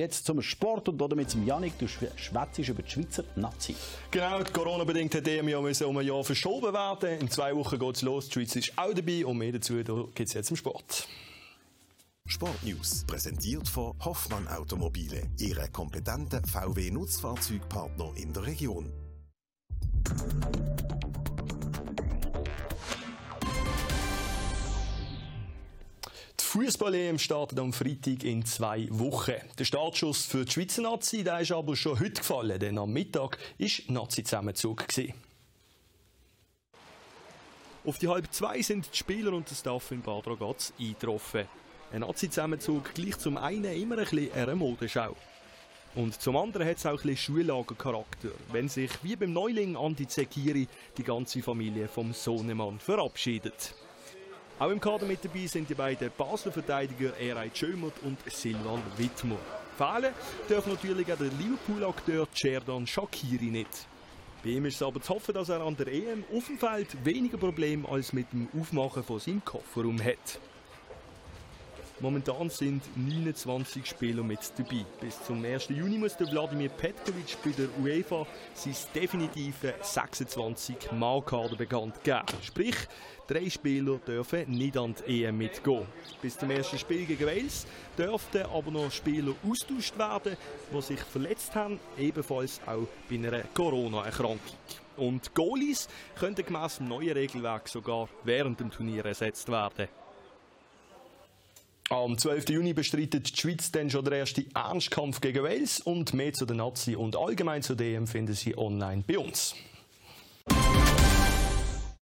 Jetzt zum Sport und damit zum Janik. Du schwätzt über die Schweizer Nazi. Genau, Corona-bedingt hat EM ja um ein Jahr verschoben werden. In zwei Wochen geht es los. Die Schweiz ist auch dabei und mehr dazu gibt es jetzt im Sport. Sportnews präsentiert von Hoffmann Automobile, Ihre kompetente VW-Nutzfahrzeugpartner in der Region. Fußball-EM startet am Freitag in zwei Wochen. Der Startschuss für die Schweizer Nazi der ist aber schon heute gefallen, denn am Mittag war Nazi-Zusammenzug. Auf die halb zwei sind die Spieler und der Staff in Bad Ragaz eingetroffen. Ein Nazi-Zusammenzug gleich zum einen immer ein bisschen einer Modeschau. Und zum anderen hat es auch ein bisschen Schullagercharakter, wenn sich wie beim Neuling Andi Zekiri die ganze Familie vom Sohnemann verabschiedet. Auch im Kader mit dabei sind die beiden Basler Verteidiger Erei Schömert und Silvan Wittmer. Fehlen darf natürlich auch der Liverpool-Akteur Cerdan Shakiri nicht. Bei ihm ist es aber zu hoffen, dass er an der EM auf dem Feld weniger Probleme als mit dem Aufmachen von seinem Kofferraum hat. Momentan sind 29 Spieler mit dabei. Bis zum 1. Juni muss der Wladimir Petkovic bei der UEFA sein definitive 26-Mal-Kader bekannt geben. Sprich, drei Spieler dürfen nicht an die EM mitgehen. Bis zum ersten Spiel gegen Wales dürften aber noch Spieler austauscht werden, die sich verletzt haben, ebenfalls auch bei einer Corona-Erkrankung. Und Goalies könnten gemäss dem neuen Regelwerk sogar während dem Turnier ersetzt werden. Am 12. Juni bestreitet die Schweiz dann schon den ersten Ernstkampf gegen Wales und mehr zu den Nazi und allgemein zu dem finden Sie online bei uns.